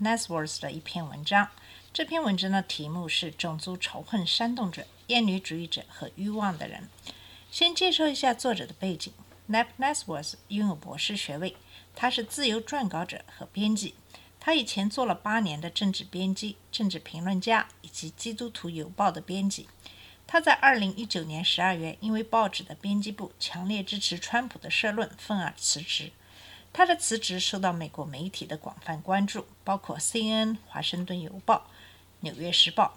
Nesworth 的一篇文章。这篇文章的题目是“种族仇恨煽动者、厌女主义者和欲望的人”。先介绍一下作者的背景。Nap Nesworth 拥有博士学位，他是自由撰稿者和编辑。他以前做了八年的政治编辑、政治评论家以及《基督徒邮报》的编辑。他在2019年12月因为报纸的编辑部强烈支持川普的社论，愤而辞职。他的辞职受到美国媒体的广泛关注，包括 CNN、华盛顿邮报、纽约时报。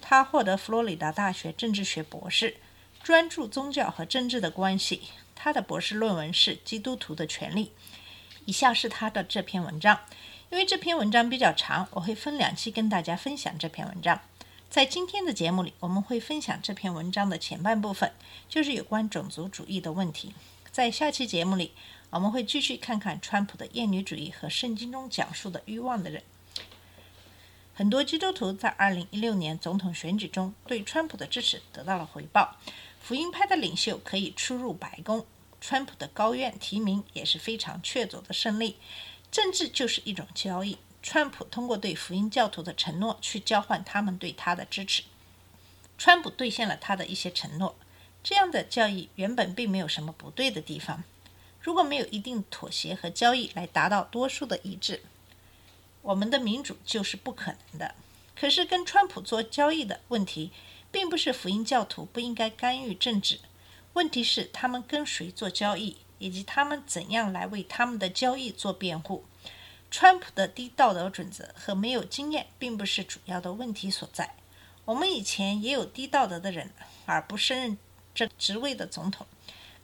他获得佛罗里达大学政治学博士，专注宗教和政治的关系。他的博士论文是《基督徒的权利》。以下是他的这篇文章。因为这篇文章比较长，我会分两期跟大家分享这篇文章。在今天的节目里，我们会分享这篇文章的前半部分，就是有关种族主义的问题。在下期节目里，我们会继续看看川普的厌女主义和圣经中讲述的欲望的人。很多基督徒在2016年总统选举中对川普的支持得到了回报，福音派的领袖可以出入白宫，川普的高院提名也是非常确凿的胜利。政治就是一种交易，川普通过对福音教徒的承诺去交换他们对他的支持。川普兑现了他的一些承诺，这样的交易原本并没有什么不对的地方。如果没有一定妥协和交易来达到多数的一致，我们的民主就是不可能的。可是跟川普做交易的问题，并不是福音教徒不应该干预政治，问题是他们跟谁做交易，以及他们怎样来为他们的交易做辩护。川普的低道德准则和没有经验，并不是主要的问题所在。我们以前也有低道德的人，而不胜任这职位的总统。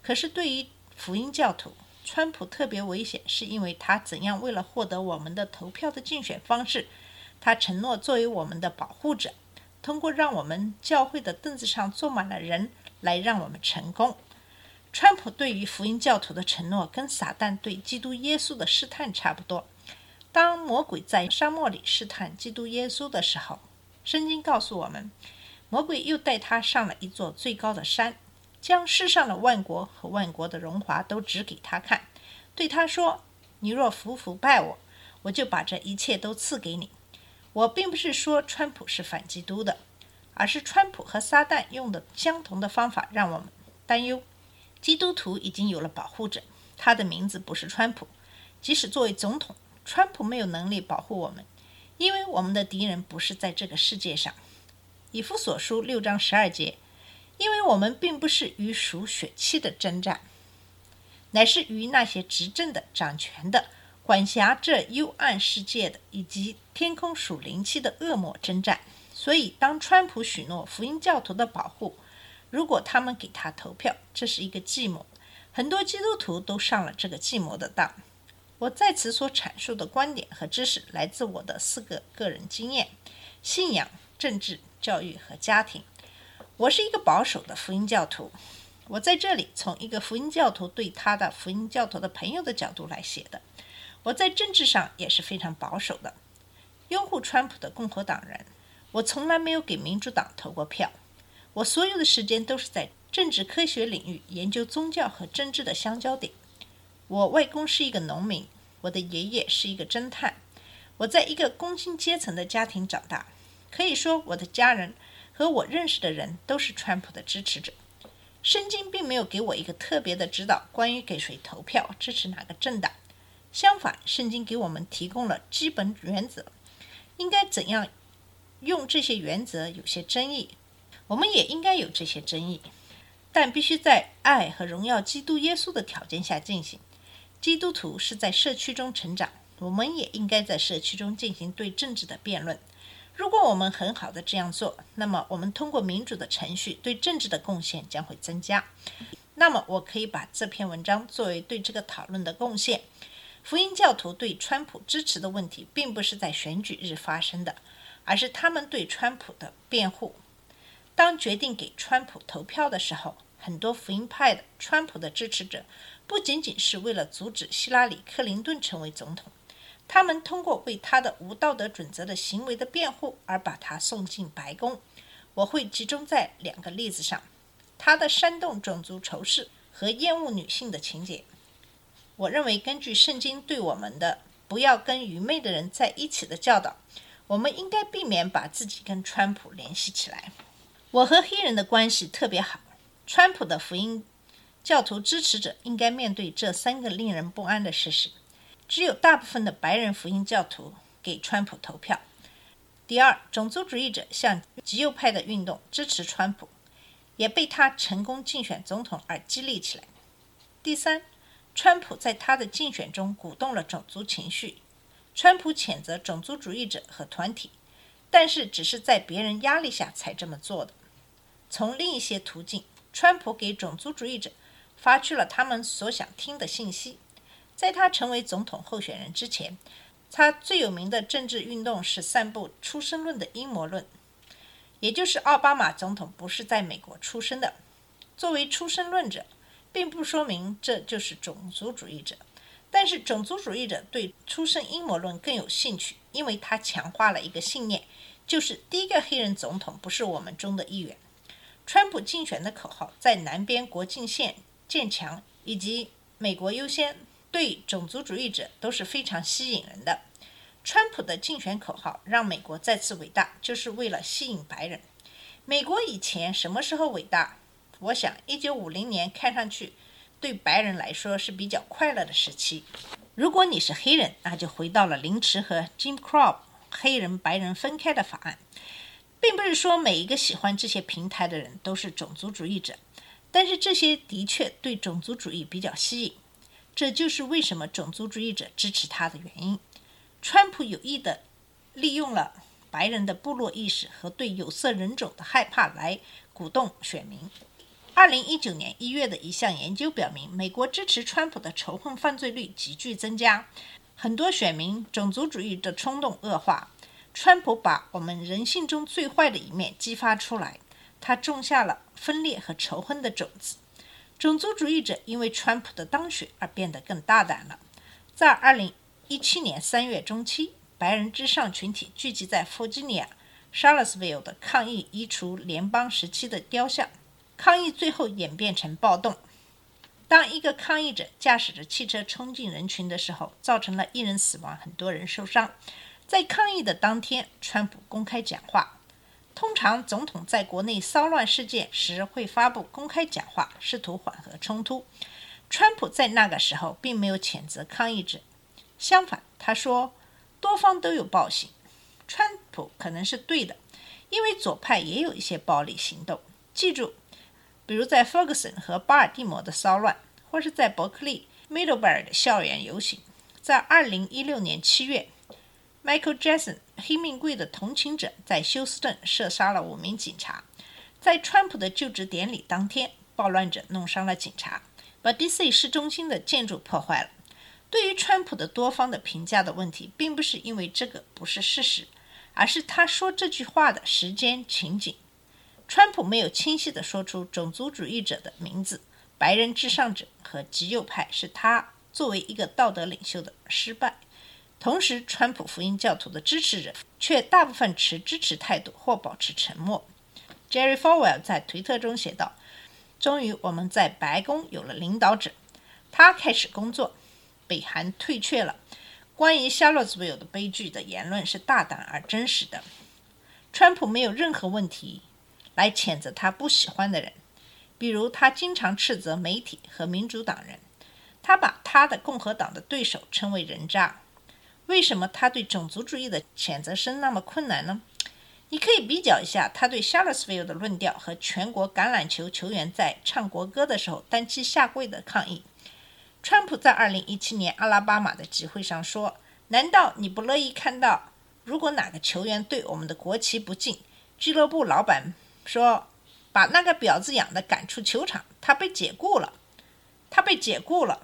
可是对于福音教徒，川普特别危险，是因为他怎样为了获得我们的投票的竞选方式，他承诺作为我们的保护者，通过让我们教会的凳子上坐满了人来让我们成功。川普对于福音教徒的承诺，跟撒旦对基督耶稣的试探差不多。当魔鬼在沙漠里试探基督耶稣的时候，圣经告诉我们，魔鬼又带他上了一座最高的山。将世上的万国和万国的荣华都指给他看，对他说：“你若服服拜我，我就把这一切都赐给你。”我并不是说川普是反基督的，而是川普和撒旦用的相同的方法让我们担忧。基督徒已经有了保护者，他的名字不是川普。即使作为总统，川普没有能力保护我们，因为我们的敌人不是在这个世界上。以弗所书六章十二节。因为我们并不是与属血气的征战，乃是与那些执政的、掌权的、管辖这幽暗世界的，以及天空属灵气的恶魔征战。所以，当川普许诺福音教徒的保护，如果他们给他投票，这是一个计谋。很多基督徒都上了这个计谋的当。我在此所阐述的观点和知识，来自我的四个个人经验：信仰、政治、教育和家庭。我是一个保守的福音教徒，我在这里从一个福音教徒对他的福音教徒的朋友的角度来写的。我在政治上也是非常保守的，拥护川普的共和党人。我从来没有给民主党投过票。我所有的时间都是在政治科学领域研究宗教和政治的相交点。我外公是一个农民，我的爷爷是一个侦探。我在一个工薪阶层的家庭长大，可以说我的家人。和我认识的人都是川普的支持者。圣经并没有给我一个特别的指导，关于给谁投票、支持哪个政党。相反，圣经给我们提供了基本原则，应该怎样用这些原则有些争议，我们也应该有这些争议，但必须在爱和荣耀基督耶稣的条件下进行。基督徒是在社区中成长，我们也应该在社区中进行对政治的辩论。如果我们很好的这样做，那么我们通过民主的程序对政治的贡献将会增加。那么我可以把这篇文章作为对这个讨论的贡献。福音教徒对川普支持的问题，并不是在选举日发生的，而是他们对川普的辩护。当决定给川普投票的时候，很多福音派的川普的支持者，不仅仅是为了阻止希拉里·克林顿成为总统，他们通过为他的无道德准则的行为的辩护而把他送进白宫。我会集中在两个例子上：他的煽动种族仇视和厌恶女性的情节。我认为，根据圣经对我们的“不要跟愚昧的人在一起”的教导，我们应该避免把自己跟川普联系起来。我和黑人的关系特别好。川普的福音教徒支持者应该面对这三个令人不安的事实：只有大部分的白人福音教徒给川普投票；第二，种族主义者向极右派的运动支持川普，也被他成功竞选总统而激励起来；第三，川普在他的竞选中鼓动了种族情绪。川普谴责种族主义者和团体，但是只是在别人压力下才这么做的。从另一些途径。川普给种族主义者发去了他们所想听的信息。在他成为总统候选人之前，他最有名的政治运动是散布出生论的阴谋论，也就是奥巴马总统不是在美国出生的。作为出生论者，并不说明这就是种族主义者，但是种族主义者对出生阴谋论更有兴趣，因为他强化了一个信念，就是第一个黑人总统不是我们中的一员。川普竞选的口号在南边国境线建墙以及美国优先对种族主义者都是非常吸引人的。川普的竞选口号让美国再次伟大，就是为了吸引白人。美国以前什么时候伟大？我想，一九五零年看上去对白人来说是比较快乐的时期。如果你是黑人，那就回到了凌迟和 Jim Crow 黑人白人分开的法案。并不是说每一个喜欢这些平台的人都是种族主义者，但是这些的确对种族主义比较吸引，这就是为什么种族主义者支持他的原因。川普有意的利用了白人的部落意识和对有色人种的害怕来鼓动选民。二零一九年一月的一项研究表明，美国支持川普的仇恨犯罪率急剧增加，很多选民种族主义的冲动恶化。川普把我们人性中最坏的一面激发出来，他种下了分裂和仇恨的种子。种族主义者因为川普的当选而变得更大胆了。在2017年3月中期，白人至上群体聚集在弗吉尼亚 Charlottesville 的抗议移除联邦时期的雕像。抗议最后演变成暴动。当一个抗议者驾驶着汽车冲进人群的时候，造成了一人死亡，很多人受伤。在抗议的当天，川普公开讲话。通常，总统在国内骚乱事件时会发布公开讲话，试图缓和冲突。川普在那个时候并没有谴责抗议者，相反，他说多方都有暴行。川普可能是对的，因为左派也有一些暴力行动。记住，比如在 Ferguson 和巴尔的摩的骚乱，或是在伯克利 Middlebury 的校园游行。在2016年7月。Michael Jackson 黑命贵的同情者在休斯顿射杀了五名警察。在川普的就职典礼当天，暴乱者弄伤了警察，把 DC 市中心的建筑破坏了。对于川普的多方的评价的问题，并不是因为这个不是事实，而是他说这句话的时间情景。川普没有清晰地说出种族主义者的名字，白人至上者和极右派是他作为一个道德领袖的失败。同时，川普福音教徒的支持者却大部分持支持态度或保持沉默。Jerry Falwell 在推特中写道：“终于，我们在白宫有了领导者，他开始工作。北韩退却了。关于 Shaloub 的悲剧的言论是大胆而真实的。川普没有任何问题来谴责他不喜欢的人，比如他经常斥责媒体和民主党人，他把他的共和党的对手称为人渣。”为什么他对种族主义的谴责声那么困难呢？你可以比较一下他对 Charlottesville 的论调和全国橄榄球球员在唱国歌的时候单膝下跪的抗议。川普在2017年阿拉巴马的集会上说：“难道你不乐意看到，如果哪个球员对我们的国旗不敬，俱乐部老板说把那个婊子养的赶出球场，他被解雇了，他被解雇了。”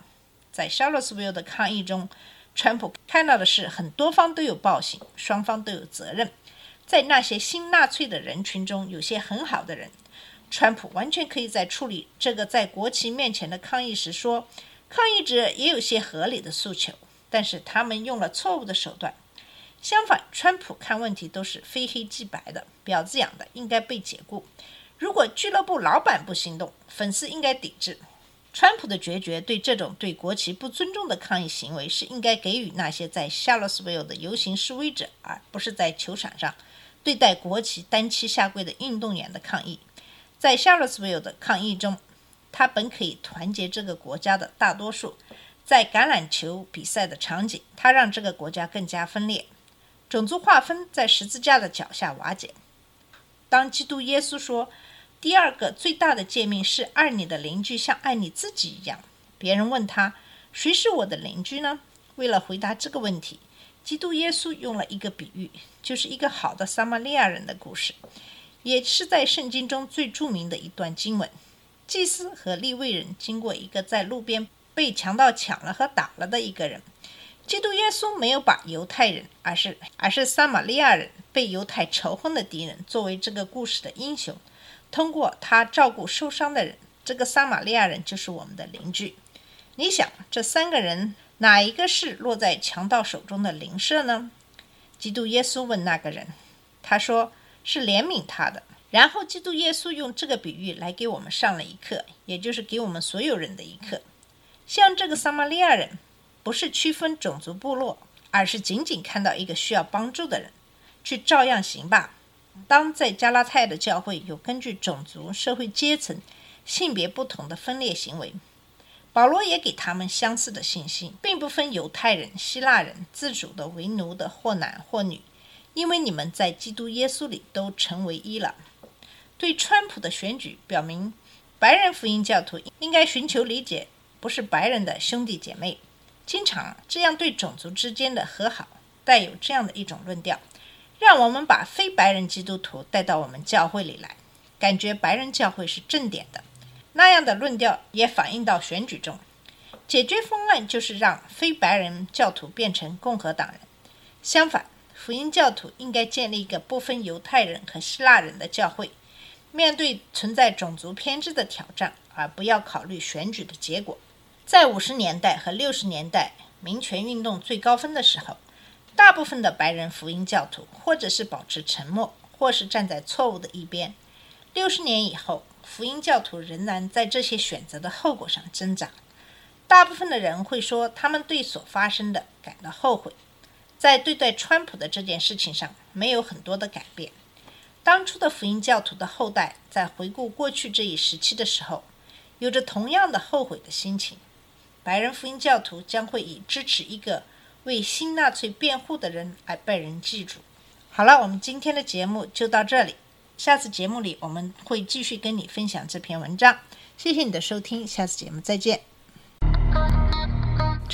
在 Charlottesville 的抗议中，川普看到的是很多方都有暴行，双方都有责任。在那些新纳粹的人群中，有些很好的人，川普完全可以在处理这个在国旗面前的抗议时说，抗议者也有些合理的诉求，但是他们用了错误的手段。相反，川普看问题都是非黑即白的，婊子养的应该被解雇。如果俱乐部老板不行动，粉丝应该抵制。川普的决绝对这种对国旗不尊重的抗议行为，是应该给予那些在夏洛斯维尔的游行示威者，而不是在球场上对待国旗单膝下跪的运动员的抗议。在夏洛斯维尔的抗议中，他本可以团结这个国家的大多数。在橄榄球比赛的场景，他让这个国家更加分裂。种族划分在十字架的脚下瓦解。当基督耶稣说。第二个最大的诫命是爱你的邻居像爱你自己一样。别人问他谁是我的邻居呢？为了回答这个问题，基督耶稣用了一个比喻，就是一个好的撒玛利亚人的故事，也是在圣经中最著名的一段经文。祭司和利未人经过一个在路边被强盗抢了和打了的一个人，基督耶稣没有把犹太人，而是而是撒玛利亚人被犹太仇恨的敌人作为这个故事的英雄。通过他照顾受伤的人，这个撒玛利亚人就是我们的邻居。你想，这三个人哪一个是落在强盗手中的邻舍呢？基督耶稣问那个人，他说是怜悯他的。然后，基督耶稣用这个比喻来给我们上了一课，也就是给我们所有人的一课。像这个撒玛利亚人，不是区分种族部落，而是仅仅看到一个需要帮助的人，去照样行吧。当在加拉太的教会有根据种族、社会阶层、性别不同的分裂行为，保罗也给他们相似的信息，并不分犹太人、希腊人、自主的、为奴的，或男或女，因为你们在基督耶稣里都成为一了。对川普的选举表明，白人福音教徒应该寻求理解，不是白人的兄弟姐妹。经常这样对种族之间的和好，带有这样的一种论调。让我们把非白人基督徒带到我们教会里来，感觉白人教会是正点的。那样的论调也反映到选举中。解决方案就是让非白人教徒变成共和党人。相反，福音教徒应该建立一个不分犹太人和希腊人的教会，面对存在种族偏执的挑战，而不要考虑选举的结果。在五十年代和六十年代民权运动最高峰的时候。大部分的白人福音教徒，或者是保持沉默，或是站在错误的一边。六十年以后，福音教徒仍然在这些选择的后果上挣扎。大部分的人会说，他们对所发生的感到后悔。在对待川普的这件事情上，没有很多的改变。当初的福音教徒的后代在回顾过去这一时期的时候，有着同样的后悔的心情。白人福音教徒将会以支持一个。为新纳粹辩护的人而被人记住。好了，我们今天的节目就到这里。下次节目里我们会继续跟你分享这篇文章。谢谢你的收听，下次节目再见。